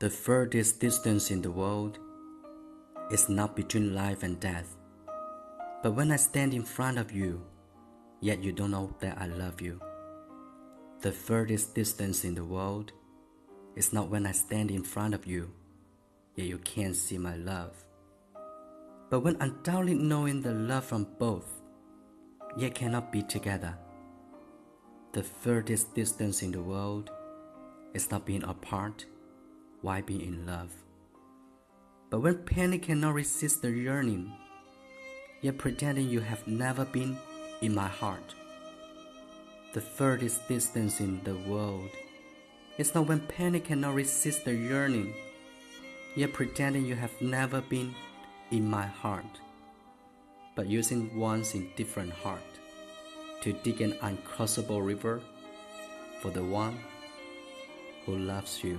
The furthest distance in the world is not between life and death, but when I stand in front of you, yet you don't know that I love you. The furthest distance in the world is not when I stand in front of you, yet you can't see my love, but when undoubtedly knowing the love from both, yet cannot be together. The furthest distance in the world is not being apart why be in love? But when panic cannot resist the yearning, yet pretending you have never been in my heart, the furthest distance in the world is not when panic cannot resist the yearning, yet pretending you have never been in my heart, but using one's indifferent heart to dig an uncrossable river for the one who loves you.